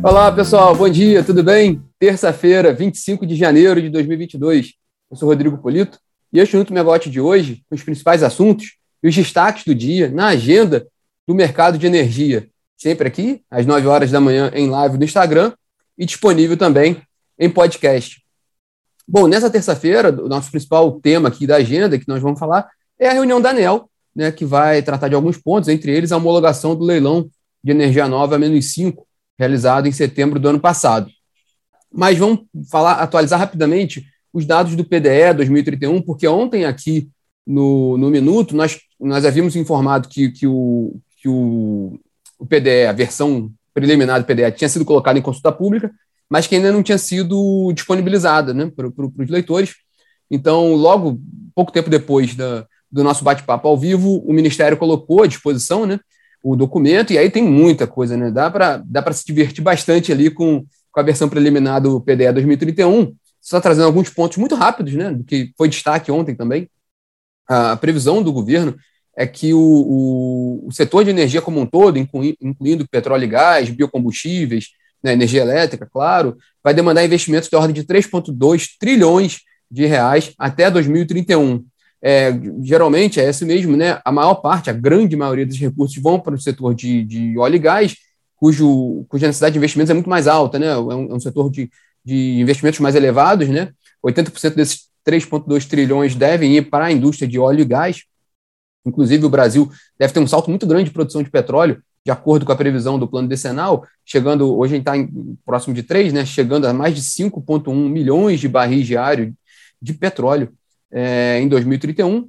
Olá, pessoal, bom dia, tudo bem? Terça-feira, 25 de janeiro de 2022. Eu sou Rodrigo Polito e este é o Megote de hoje, com os principais assuntos e os destaques do dia na agenda do mercado de energia. Sempre aqui, às 9 horas da manhã, em live no Instagram e disponível também em podcast. Bom, nessa terça-feira, o nosso principal tema aqui da agenda que nós vamos falar é a reunião da ANEL, né, que vai tratar de alguns pontos, entre eles a homologação do leilão de energia nova menos 5, realizado em setembro do ano passado. Mas vamos falar, atualizar rapidamente os dados do PDE 2031, porque ontem aqui no, no Minuto nós, nós havíamos informado que, que, o, que o, o PDE, a versão preliminar do PDE, tinha sido colocada em consulta pública, mas que ainda não tinha sido disponibilizada né, para, os leitores. Então, logo, pouco tempo depois da, do nosso bate-papo ao vivo, o Ministério colocou à disposição né, o documento, e aí tem muita coisa, né? Dá para dá se divertir bastante ali com, com a versão preliminar do PDE 2031, só trazendo alguns pontos muito rápidos, né? Do que foi destaque ontem também. A previsão do governo é que o, o, o setor de energia como um todo, inclui, incluindo petróleo e gás, biocombustíveis, né, energia elétrica, claro, vai demandar investimentos de ordem de 3,2 trilhões de reais até 2031 é, geralmente é esse mesmo, né? A maior parte, a grande maioria dos recursos vão para o setor de, de óleo e gás, cujo, cuja necessidade de investimentos é muito mais alta, né? É um, é um setor de, de investimentos mais elevados, né? 80% desses 3,2 trilhões devem ir para a indústria de óleo e gás. Inclusive, o Brasil deve ter um salto muito grande de produção de petróleo, de acordo com a previsão do plano decenal, chegando, hoje a gente está próximo de 3, né? Chegando a mais de 5,1 milhões de barris diários de petróleo é, em 2031,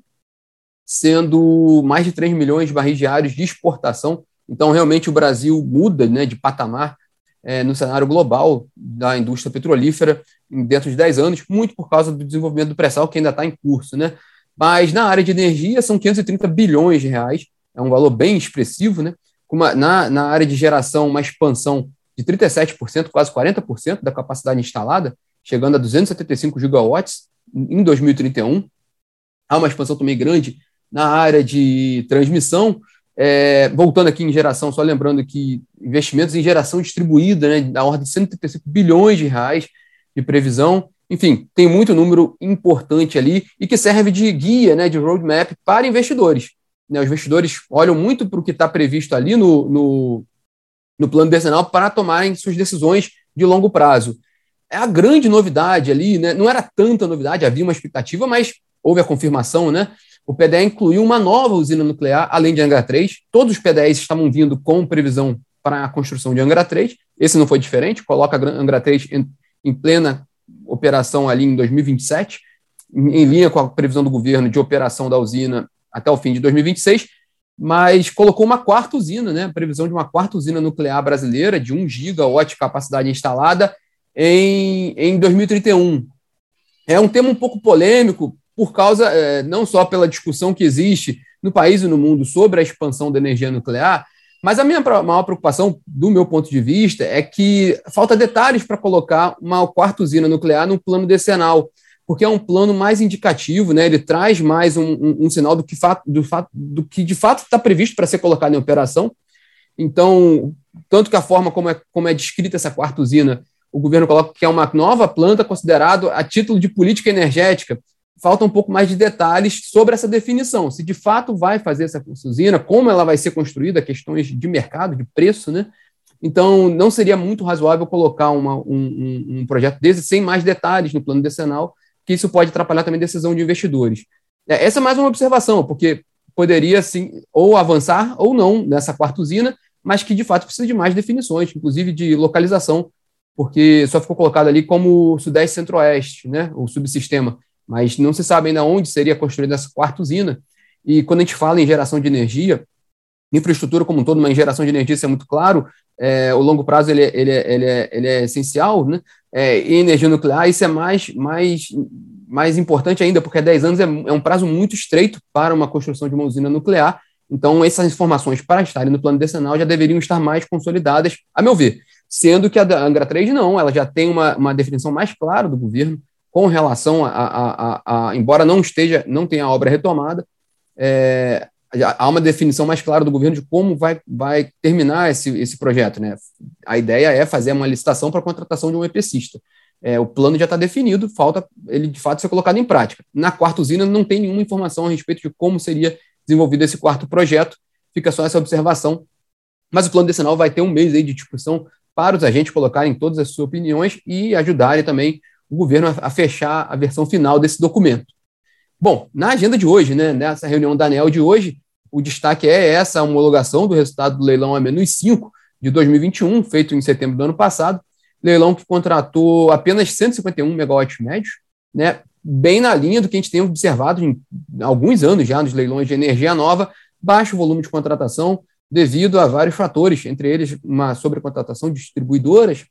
sendo mais de 3 milhões de barris diários de exportação. Então, realmente, o Brasil muda né, de patamar é, no cenário global da indústria petrolífera dentro de 10 anos, muito por causa do desenvolvimento do pré-sal, que ainda está em curso. Né? Mas na área de energia são 530 bilhões de reais, é um valor bem expressivo. Né? Uma, na, na área de geração, uma expansão de 37%, quase 40% da capacidade instalada, chegando a 275 gigawatts, em 2031. Há uma expansão também grande na área de transmissão. É, voltando aqui em geração, só lembrando que investimentos em geração distribuída, né, da ordem de 135 bilhões de reais de previsão. Enfim, tem muito número importante ali e que serve de guia, né, de roadmap para investidores. Né, os investidores olham muito para o que está previsto ali no, no, no plano decenal para tomarem suas decisões de longo prazo é a grande novidade ali, né? Não era tanta novidade, havia uma expectativa, mas houve a confirmação, né? O PDE incluiu uma nova usina nuclear, além de Angra 3. Todos os PDEs estavam vindo com previsão para a construção de Angra 3. Esse não foi diferente, coloca Angra 3 em, em plena operação ali em 2027, em, em linha com a previsão do governo de operação da usina até o fim de 2026 mas colocou uma quarta usina, né? Previsão de uma quarta usina nuclear brasileira de 1 gigawatt de capacidade instalada em, em 2031. É um tema um pouco polêmico, por causa, é, não só pela discussão que existe no país e no mundo sobre a expansão da energia nuclear, mas a minha maior preocupação, do meu ponto de vista, é que falta detalhes para colocar uma quarta usina nuclear no plano decenal, porque é um plano mais indicativo, né? ele traz mais um, um, um sinal do que, fato, do, fato, do que de fato está previsto para ser colocado em operação. Então, tanto que a forma como é, como é descrita essa quarta usina o governo coloca que é uma nova planta considerado a título de política energética. Falta um pouco mais de detalhes sobre essa definição. Se de fato vai fazer essa usina, como ela vai ser construída, questões de mercado, de preço, né? Então, não seria muito razoável colocar uma, um, um, projeto desse sem mais detalhes no plano decenal, que isso pode atrapalhar também a decisão de investidores. É, essa é mais uma observação, porque poderia, sim, ou avançar ou não nessa quarta usina, mas que de fato precisa de mais definições, inclusive de localização porque só ficou colocado ali como Sudeste Centro-Oeste, né, o subsistema, mas não se sabe ainda onde seria construída essa quarta usina. E quando a gente fala em geração de energia, infraestrutura como um todo, mas em geração de energia isso é muito claro, é, o longo prazo ele, é, ele, é, ele, é, ele é essencial, né? É, e energia nuclear, isso é mais, mais, mais importante ainda, porque 10 anos é, é um prazo muito estreito para uma construção de uma usina nuclear, então essas informações para estarem no plano decenal já deveriam estar mais consolidadas, a meu ver sendo que a Angra 3 não, ela já tem uma, uma definição mais clara do governo com relação a, a, a, a embora não esteja, não tenha a obra retomada, é, há uma definição mais clara do governo de como vai, vai terminar esse, esse projeto. Né? A ideia é fazer uma licitação para a contratação de um EPCista. É, o plano já está definido, falta ele de fato ser colocado em prática. Na quarta usina não tem nenhuma informação a respeito de como seria desenvolvido esse quarto projeto, fica só essa observação. Mas o plano decenal vai ter um mês aí de discussão para os agentes colocarem todas as suas opiniões e ajudarem também o governo a, fechar a versão final desse documento. Bom, na agenda de hoje, né, nessa reunião da ANEL de hoje, o destaque é essa homologação do resultado do leilão A-5 de 2021, feito em setembro do ano passado, leilão que contratou apenas 151 megawatts médios, né, bem na linha do que a gente tem observado em alguns anos já nos leilões de energia nova, baixo volume de contratação devido a vários fatores, entre eles uma sobrecontratação de distribuidoras,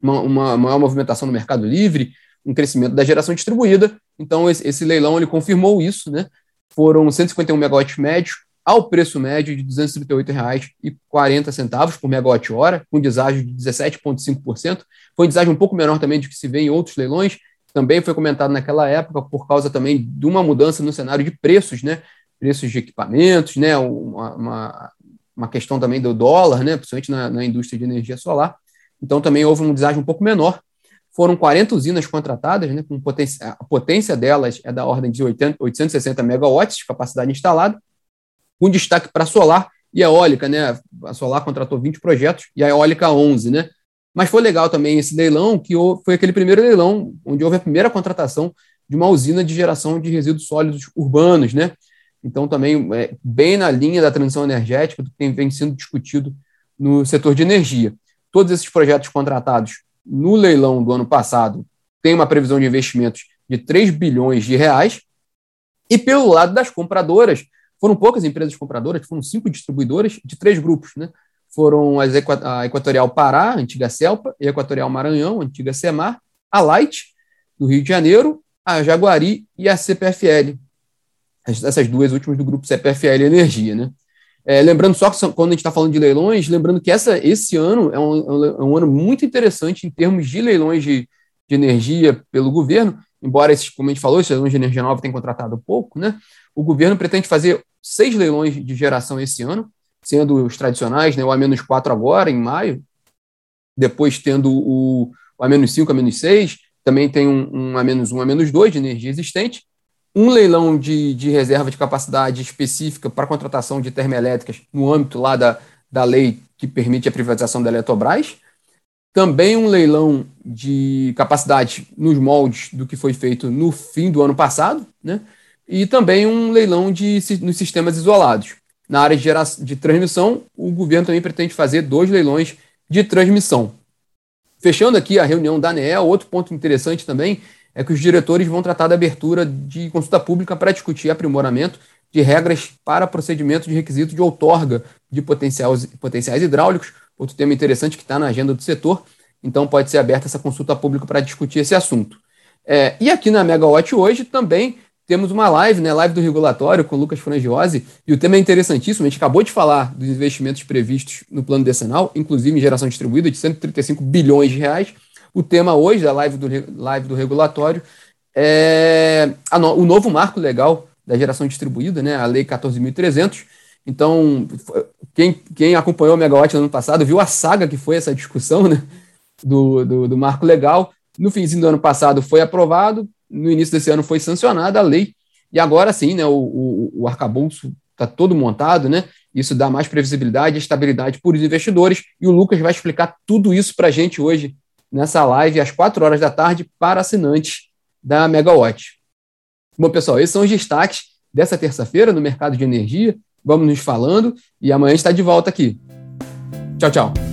uma, uma maior movimentação no mercado livre, um crescimento da geração distribuída. Então, esse, esse leilão ele confirmou isso, né? Foram 151 megawatts médios ao preço médio de R$ 238,40 por megawatt-hora, com deságio de 17,5%. Foi um deságio um pouco menor também do que se vê em outros leilões, também foi comentado naquela época por causa também de uma mudança no cenário de preços, né? Preços de equipamentos, né? Uma, uma, uma questão também do dólar, né? Principalmente na, na indústria de energia solar. Então também houve um deságio um pouco menor. Foram 40 usinas contratadas, né? Com potência, a potência delas é da ordem de 80, 860 megawatts de capacidade instalada, com destaque para solar e eólica, né? A solar contratou 20 projetos e a eólica 11, né? Mas foi legal também esse leilão, que foi aquele primeiro leilão onde houve a primeira contratação de uma usina de geração de resíduos sólidos urbanos, né? Então, também é, bem na linha da transição energética, do que vem sendo discutido no setor de energia. Todos esses projetos contratados no leilão do ano passado têm uma previsão de investimentos de 3 bilhões de reais. E pelo lado das compradoras, foram poucas empresas compradoras, foram cinco distribuidoras de três grupos, né? foram a Equatorial Pará, antiga Celpa, e Equatorial Maranhão, antiga Semar, a Light, do Rio de Janeiro, a Jaguari e a CPFL. Essas duas últimas do grupo CPFL Energia, né? É, lembrando só que quando a gente está falando de leilões, lembrando que essa, esse ano é um, é um ano muito interessante em termos de leilões de, de energia pelo governo, embora esses, como a gente falou, esses leilões de energia nova tenham contratado pouco, né? O governo pretende fazer seis leilões de geração esse ano, sendo os tradicionais, né, o A-4 agora, em maio, depois tendo o, o A-5, A-6, também tem um, um A-1, um A-2 de energia existente, um leilão de, de reserva de capacidade específica para contratação de termoelétricas no âmbito lá da, da lei que permite a privatização da Eletrobras, também um leilão de capacidade nos moldes do que foi feito no fim do ano passado, né? e também um leilão de, nos sistemas isolados. Na área de, geração, de transmissão, o governo também pretende fazer dois leilões de transmissão. Fechando aqui a reunião da ANEEL, outro ponto interessante também é que os diretores vão tratar da abertura de consulta pública para discutir aprimoramento de regras para procedimento de requisito de outorga de potenciais, potenciais hidráulicos, outro tema interessante que está na agenda do setor, então pode ser aberta essa consulta pública para discutir esse assunto. É, e aqui na Megawatt hoje também temos uma live, né? Live do regulatório com o Lucas Frangiosi, e o tema é interessantíssimo. A gente acabou de falar dos investimentos previstos no plano decenal, inclusive em geração distribuída, de 135 bilhões de reais. O tema hoje da live do, live do regulatório é no, o novo marco legal da geração distribuída, né? A Lei 14.300. Então, quem, quem acompanhou o Megawatt no ano passado viu a saga que foi essa discussão né? do, do, do marco legal. No finzinho do ano passado foi aprovado, no início desse ano foi sancionada a lei, e agora sim, né, o, o, o arcabouço está todo montado, né? Isso dá mais previsibilidade e estabilidade para os investidores, e o Lucas vai explicar tudo isso para a gente hoje, nessa live, às 4 horas da tarde, para assinantes da Megawatt. Bom, pessoal, esses são os destaques dessa terça-feira no mercado de energia. Vamos nos falando e amanhã está de volta aqui. Tchau, tchau.